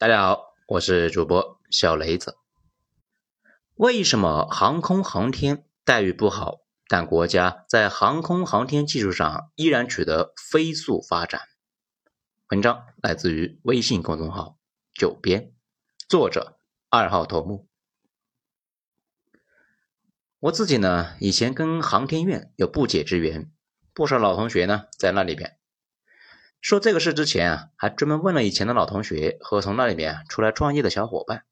大家好，我是主播小雷子。为什么航空航天待遇不好，但国家在航空航天技术上依然取得飞速发展？文章来自于微信公众号“九编”，作者二号头目。我自己呢，以前跟航天院有不解之缘，不少老同学呢在那里边。说这个事之前啊，还专门问了以前的老同学和从那里面出来创业的小伙伴，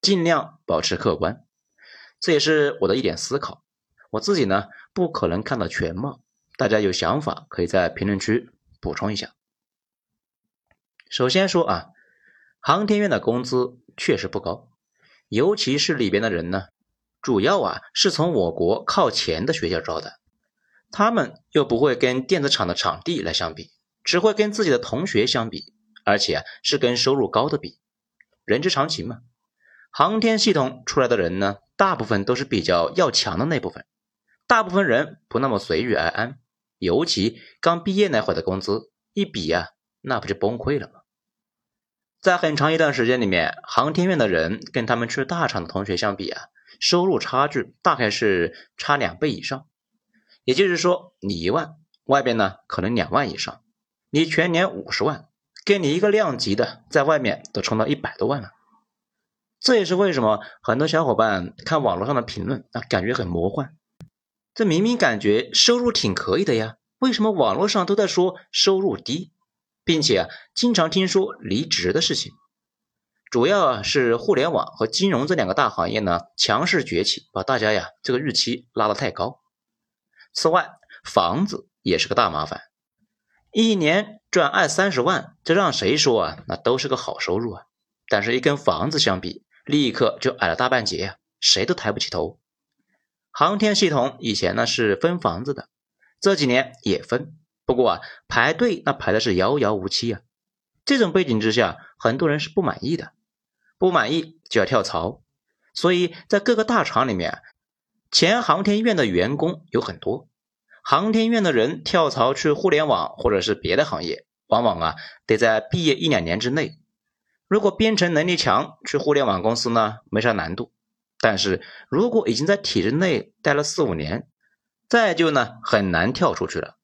尽量保持客观。这也是我的一点思考。我自己呢，不可能看到全貌，大家有想法可以在评论区补充一下。首先说啊，航天院的工资确实不高，尤其是里边的人呢，主要啊是从我国靠前的学校招的，他们又不会跟电子厂的场地来相比。只会跟自己的同学相比，而且是跟收入高的比，人之常情嘛。航天系统出来的人呢，大部分都是比较要强的那部分，大部分人不那么随遇而安。尤其刚毕业那会的工资一比啊，那不就崩溃了吗？在很长一段时间里面，航天院的人跟他们去大厂的同学相比啊，收入差距大概是差两倍以上。也就是说，你一万，外边呢可能两万以上。你全年五十万，给你一个量级的，在外面都冲到一百多万了。这也是为什么很多小伙伴看网络上的评论啊，感觉很魔幻。这明明感觉收入挺可以的呀，为什么网络上都在说收入低，并且啊，经常听说离职的事情？主要啊是互联网和金融这两个大行业呢强势崛起，把大家呀这个预期拉得太高。此外，房子也是个大麻烦。一年赚二三十万，这让谁说啊？那都是个好收入啊。但是，一跟房子相比，立刻就矮了大半截呀，谁都抬不起头。航天系统以前呢是分房子的，这几年也分，不过啊，排队那排的是遥遥无期啊。这种背景之下，很多人是不满意的，不满意就要跳槽。所以在各个大厂里面，前航天院的员工有很多。航天院的人跳槽去互联网或者是别的行业，往往啊得在毕业一两年之内。如果编程能力强，去互联网公司呢没啥难度。但是如果已经在体制内待了四五年，再就呢很难跳出去了。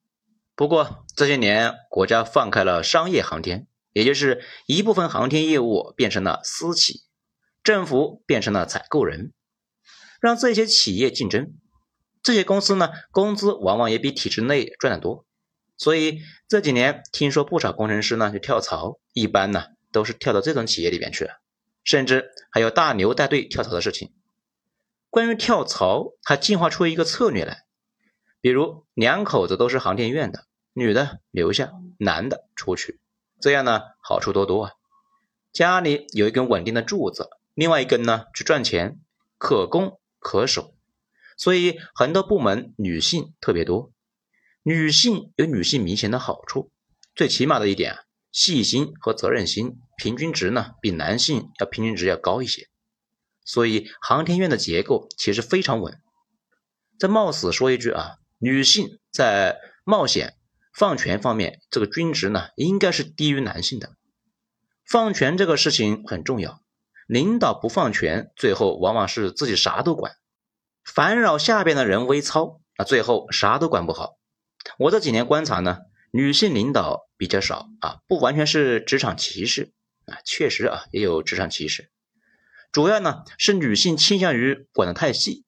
不过这些年国家放开了商业航天，也就是一部分航天业务变成了私企，政府变成了采购人，让这些企业竞争。这些公司呢，工资往往也比体制内赚得多，所以这几年听说不少工程师呢就跳槽，一般呢都是跳到这种企业里边去了，甚至还有大牛带队跳槽的事情。关于跳槽，还进化出一个策略来，比如两口子都是航天院的，女的留下，男的出去，这样呢好处多多啊，家里有一根稳定的柱子，另外一根呢去赚钱，可攻可守。所以很多部门女性特别多，女性有女性明显的好处，最起码的一点，细心和责任心平均值呢比男性要平均值要高一些。所以航天院的结构其实非常稳。再冒死说一句啊，女性在冒险放权方面，这个均值呢应该是低于男性的。放权这个事情很重要，领导不放权，最后往往是自己啥都管。烦扰下边的人微操，那最后啥都管不好。我这几年观察呢，女性领导比较少啊，不完全是职场歧视啊，确实啊也有职场歧视，主要呢是女性倾向于管得太细。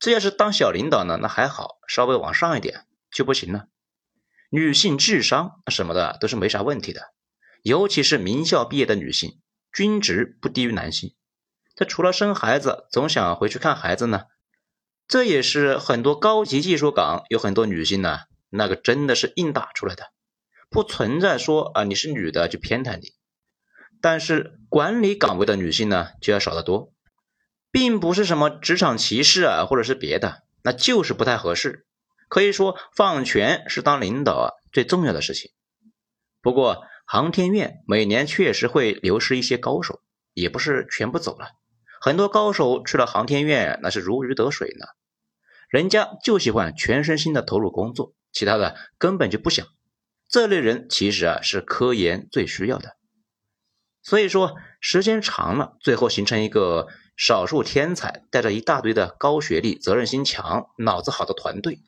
这要是当小领导呢，那还好，稍微往上一点就不行了。女性智商什么的都是没啥问题的，尤其是名校毕业的女性，均值不低于男性。她除了生孩子总想回去看孩子呢。这也是很多高级技术岗有很多女性呢，那个真的是硬打出来的，不存在说啊你是女的就偏袒你。但是管理岗位的女性呢就要少得多，并不是什么职场歧视啊或者是别的，那就是不太合适。可以说放权是当领导啊最重要的事情。不过航天院每年确实会流失一些高手，也不是全部走了，很多高手去了航天院那是如鱼得水呢。人家就喜欢全身心的投入工作，其他的根本就不想。这类人其实啊是科研最需要的。所以说时间长了，最后形成一个少数天才带着一大堆的高学历、责任心强、脑子好的团队。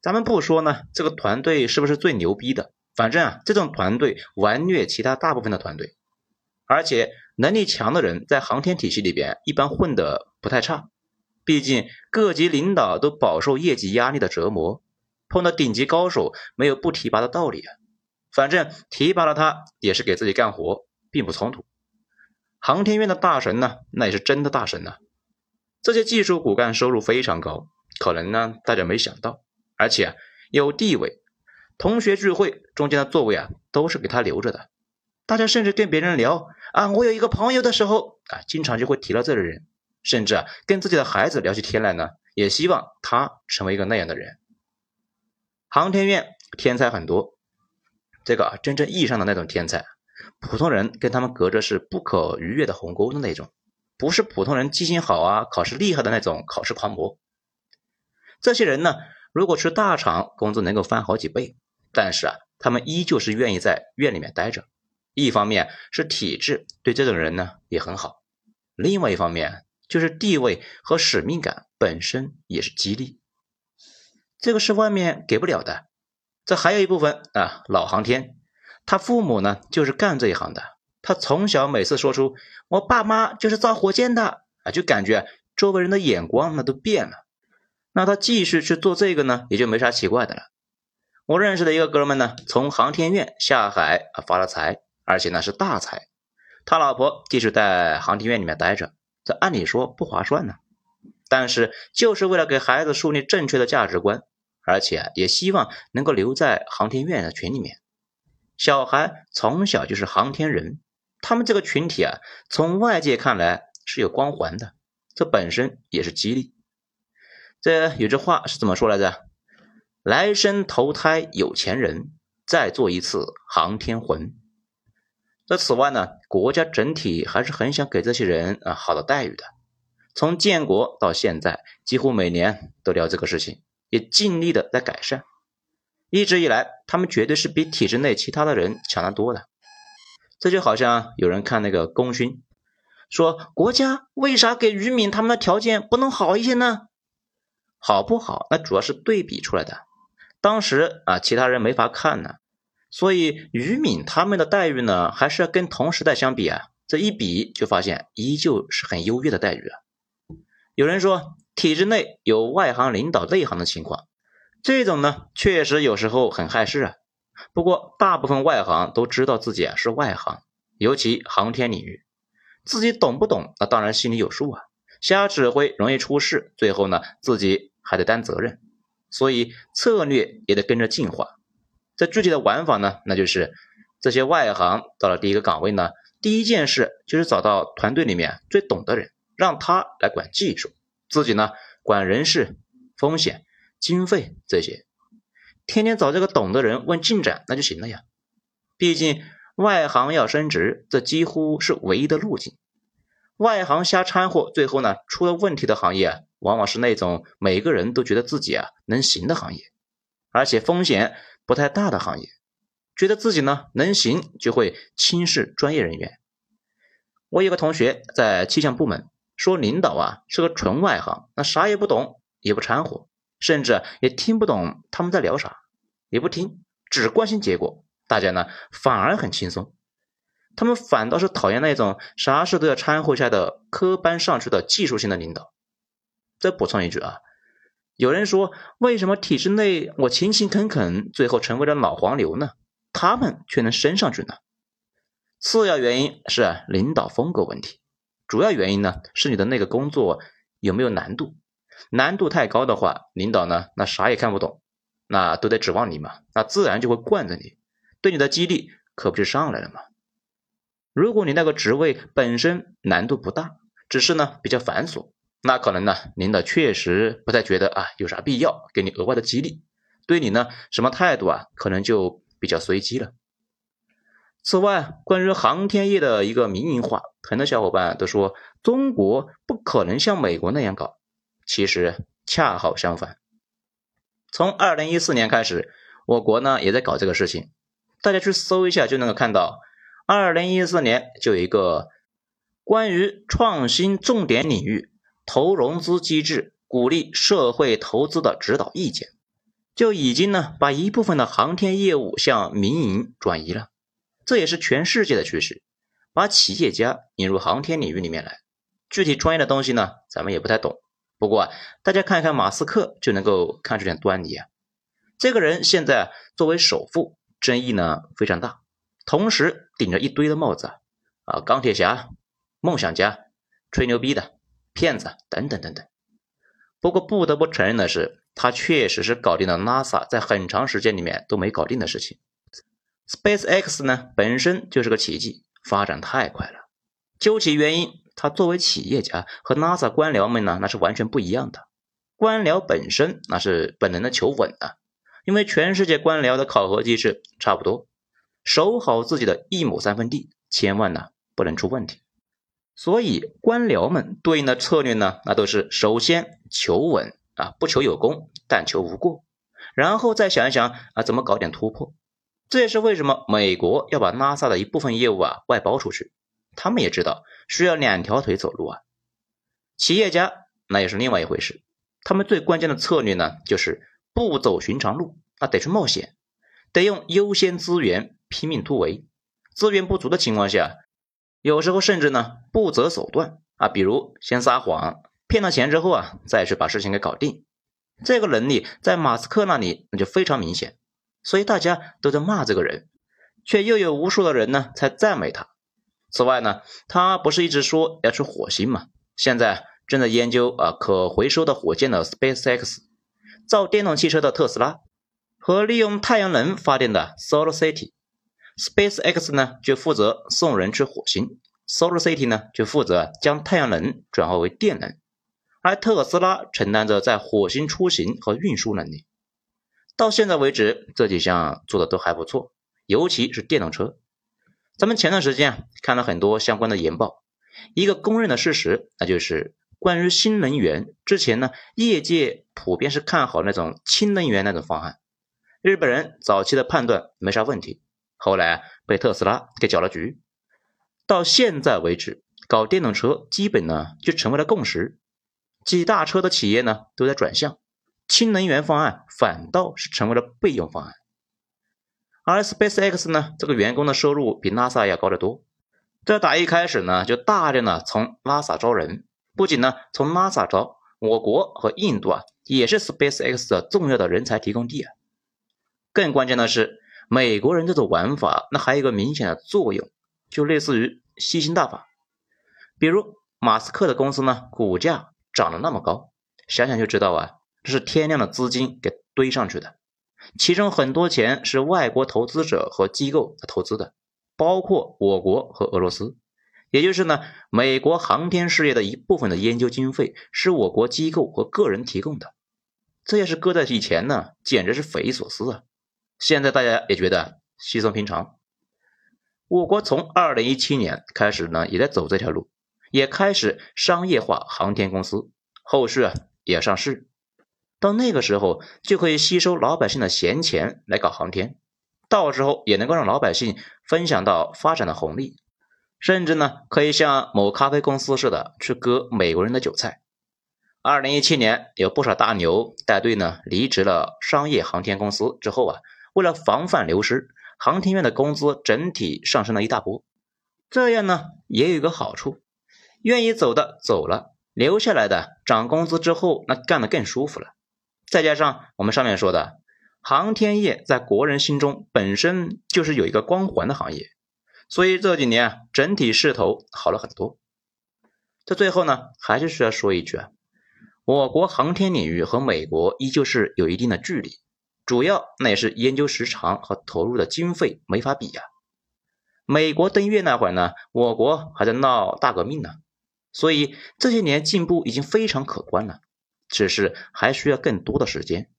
咱们不说呢，这个团队是不是最牛逼的？反正啊，这种团队完虐其他大部分的团队，而且能力强的人在航天体系里边一般混得不太差。毕竟各级领导都饱受业绩压力的折磨，碰到顶级高手没有不提拔的道理啊。反正提拔了他也是给自己干活，并不冲突。航天院的大神呢，那也是真的大神呐。这些技术骨干收入非常高，可能呢大家没想到。而且啊，有地位，同学聚会中间的座位啊，都是给他留着的。大家甚至跟别人聊啊，我有一个朋友的时候啊，经常就会提到这个人，甚至啊，跟自己的孩子聊起天来呢，也希望他成为一个那样的人。航天院天才很多，这个真正意义上的那种天才，普通人跟他们隔着是不可逾越的鸿沟的那种，不是普通人记性好啊，考试厉害的那种考试狂魔。这些人呢？如果去大厂，工资能够翻好几倍，但是啊，他们依旧是愿意在院里面待着。一方面是体制对这种人呢也很好，另外一方面就是地位和使命感本身也是激励。这个是外面给不了的。这还有一部分啊，老航天，他父母呢就是干这一行的，他从小每次说出我爸妈就是造火箭的啊，就感觉周围人的眼光那都变了。那他继续去做这个呢，也就没啥奇怪的了。我认识的一个哥们呢，从航天院下海啊发了财，而且呢是大财。他老婆继续在航天院里面待着，这按理说不划算呢，但是就是为了给孩子树立正确的价值观，而且也希望能够留在航天院的群里面。小孩从小就是航天人，他们这个群体啊，从外界看来是有光环的，这本身也是激励。这有句话是怎么说来着？来生投胎有钱人，再做一次航天魂。那此外呢，国家整体还是很想给这些人啊好的待遇的。从建国到现在，几乎每年都聊这个事情，也尽力的在改善。一直以来，他们绝对是比体制内其他的人强得多的。这就好像有人看那个功勋，说国家为啥给渔民他们的条件不能好一些呢？好不好？那主要是对比出来的。当时啊，其他人没法看呢，所以于敏他们的待遇呢，还是要跟同时代相比啊，这一比就发现依旧是很优越的待遇啊。有人说体制内有外行领导内行的情况，这种呢确实有时候很害事啊。不过大部分外行都知道自己啊是外行，尤其航天领域，自己懂不懂？那当然心里有数啊。瞎指挥容易出事，最后呢自己。还得担责任，所以策略也得跟着进化。这具体的玩法呢，那就是这些外行到了第一个岗位呢，第一件事就是找到团队里面最懂的人，让他来管技术，自己呢管人事、风险、经费这些，天天找这个懂的人问进展，那就行了呀。毕竟外行要升职，这几乎是唯一的路径。外行瞎掺和，最后呢出了问题的行业啊。往往是那种每个人都觉得自己啊能行的行业，而且风险不太大的行业，觉得自己呢能行就会轻视专业人员。我有个同学在气象部门，说领导啊是个纯外行，那啥也不懂，也不掺和，甚至也听不懂他们在聊啥，也不听，只关心结果。大家呢反而很轻松，他们反倒是讨厌那种啥事都要掺和下的科班上去的技术性的领导。再补充一句啊，有人说为什么体制内我勤勤恳恳，最后成为了老黄牛呢？他们却能升上去呢？次要原因是领导风格问题，主要原因呢是你的那个工作有没有难度？难度太高的话，领导呢那啥也看不懂，那都得指望你嘛，那自然就会惯着你，对你的激励可不就上来了吗？如果你那个职位本身难度不大，只是呢比较繁琐。那可能呢，领导确实不太觉得啊有啥必要给你额外的激励，对你呢什么态度啊，可能就比较随机了。此外，关于航天业的一个民营化，很多小伙伴都说中国不可能像美国那样搞，其实恰好相反。从二零一四年开始，我国呢也在搞这个事情，大家去搜一下就能够看到，二零一四年就有一个关于创新重点领域投融资机制，鼓励社会投资的指导意见，就已经呢把一部分的航天业务向民营转移了。这也是全世界的趋势，把企业家引入航天领域里面来。具体专业的东西呢，咱们也不太懂。不过大家看一看马斯克就能够看出点端倪啊。这个人现在作为首富，争议呢非常大，同时顶着一堆的帽子啊，钢铁侠、梦想家、吹牛逼的、骗子等等等等。不过不得不承认的是，他确实是搞定了 NASA 在很长时间里面都没搞定的事情。SpaceX 呢本身就是个奇迹，发展太快了。究其原因，他作为企业家和 NASA 官僚们呢那是完全不一样的。官僚本身那是本能的求稳啊。因为全世界官僚的考核机制差不多，守好自己的一亩三分地，千万呢不能出问题。所以官僚们对应的策略呢，那都是首先求稳啊，不求有功，但求无过，然后再想一想啊，怎么搞点突破。这也是为什么美国要把 NASA 的一部分业务啊外包出去，他们也知道需要两条腿走路啊。企业家那也是另外一回事，他们最关键的策略呢，就是。不走寻常路，那得去冒险，得用优先资源拼命突围。资源不足的情况下，有时候甚至呢不择手段啊，比如先撒谎骗了钱之后啊，再去把事情给搞定。这个能力在马斯克那里那就非常明显，所以大家都在骂这个人，却又有无数的人呢在赞美他。此外呢，他不是一直说要去火星吗？现在正在研究啊可回收的火箭的 SpaceX。造电动汽车的特斯拉和利用太阳能发电的 Solar City SpaceX 呢就负责送人去火星，Solar City 呢就负责将太阳能转化为电能，而特斯拉承担着在火星出行和运输能力。到现在为止，这几项做的都还不错，尤其是电动车。咱们前段时间啊看了很多相关的研报，一个公认的事实，那就是。关于新能源，之前呢，业界普遍是看好那种氢能源那种方案。日本人早期的判断没啥问题，后来被特斯拉给搅了局。到现在为止，搞电动车基本呢就成为了共识，几大车的企业呢都在转向，氢能源方案反倒是成为了备用方案。而 SpaceX 呢，这个员工的收入比 NASA 要高得多，这打一开始呢就大量的从 NASA 招人。不仅呢，从 NASA 招，我国和印度啊，也是 SpaceX 的重要的人才提供地啊。更关键的是，美国人这种玩法，那还有一个明显的作用，就类似于吸星大法。比如马斯克的公司呢，股价涨得那么高，想想就知道啊，这是天量的资金给堆上去的，其中很多钱是外国投资者和机构投资的，包括我国和俄罗斯。也就是呢，美国航天事业的一部分的研究经费是我国机构和个人提供的，这要是搁在以前呢，简直是匪夷所思啊！现在大家也觉得稀松平常。我国从二零一七年开始呢，也在走这条路，也开始商业化航天公司，后续啊也上市，到那个时候就可以吸收老百姓的闲钱来搞航天，到时候也能够让老百姓分享到发展的红利。甚至呢，可以像某咖啡公司似的去割美国人的韭菜。二零一七年，有不少大牛带队呢离职了商业航天公司之后啊，为了防范流失，航天院的工资整体上升了一大波。这样呢，也有一个好处，愿意走的走了，留下来的涨工资之后，那干得更舒服了。再加上我们上面说的，航天业在国人心中本身就是有一个光环的行业。所以这几年啊，整体势头好了很多。在最后呢，还是需要说一句啊，我国航天领域和美国依旧是有一定的距离，主要那也是研究时长和投入的经费没法比呀。美国登月那会儿呢，我国还在闹大革命呢，所以这些年进步已经非常可观了，只是还需要更多的时间。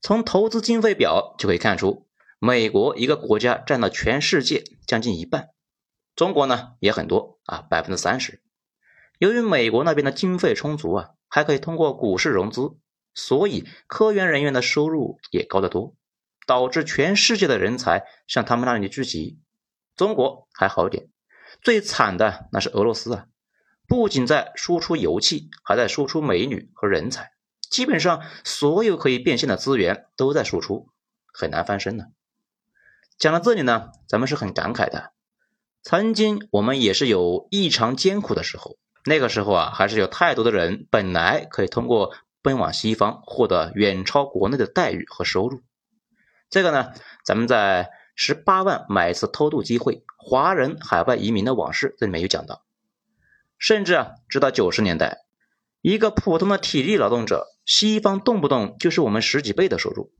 从投资经费表就可以看出。美国一个国家占到全世界将近一半，中国呢也很多啊，百分之三十。由于美国那边的经费充足啊，还可以通过股市融资，所以科研人员的收入也高得多，导致全世界的人才向他们那里聚集。中国还好点，最惨的那是俄罗斯啊！不仅在输出油气，还在输出美女和人才，基本上所有可以变现的资源都在输出，很难翻身呢。讲到这里呢，咱们是很感慨的。曾经我们也是有异常艰苦的时候，那个时候啊，还是有太多的人本来可以通过奔往西方获得远超国内的待遇和收入。这个呢，咱们在十八万买一次偷渡机会，华人海外移民的往事这里面有讲到。甚至啊，直到九十年代，一个普通的体力劳动者，西方动不动就是我们十几倍的收入。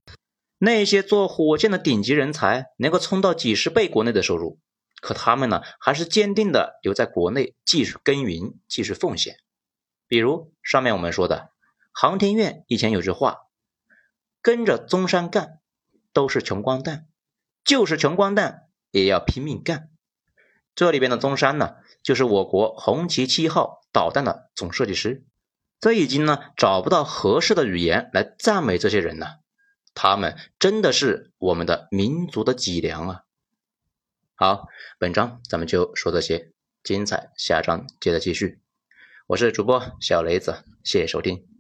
那些做火箭的顶级人才，能够冲到几十倍国内的收入，可他们呢，还是坚定的留在国内继续耕耘，继续奉献。比如上面我们说的，航天院以前有句话：“跟着中山干，都是穷光蛋，就是穷光蛋也要拼命干。”这里边的中山呢，就是我国红旗七号导弹的总设计师。这已经呢找不到合适的语言来赞美这些人了，他们真的是我们的民族的脊梁啊！好，本章咱们就说这些，精彩下章接着继续。我是主播小雷子，谢谢收听。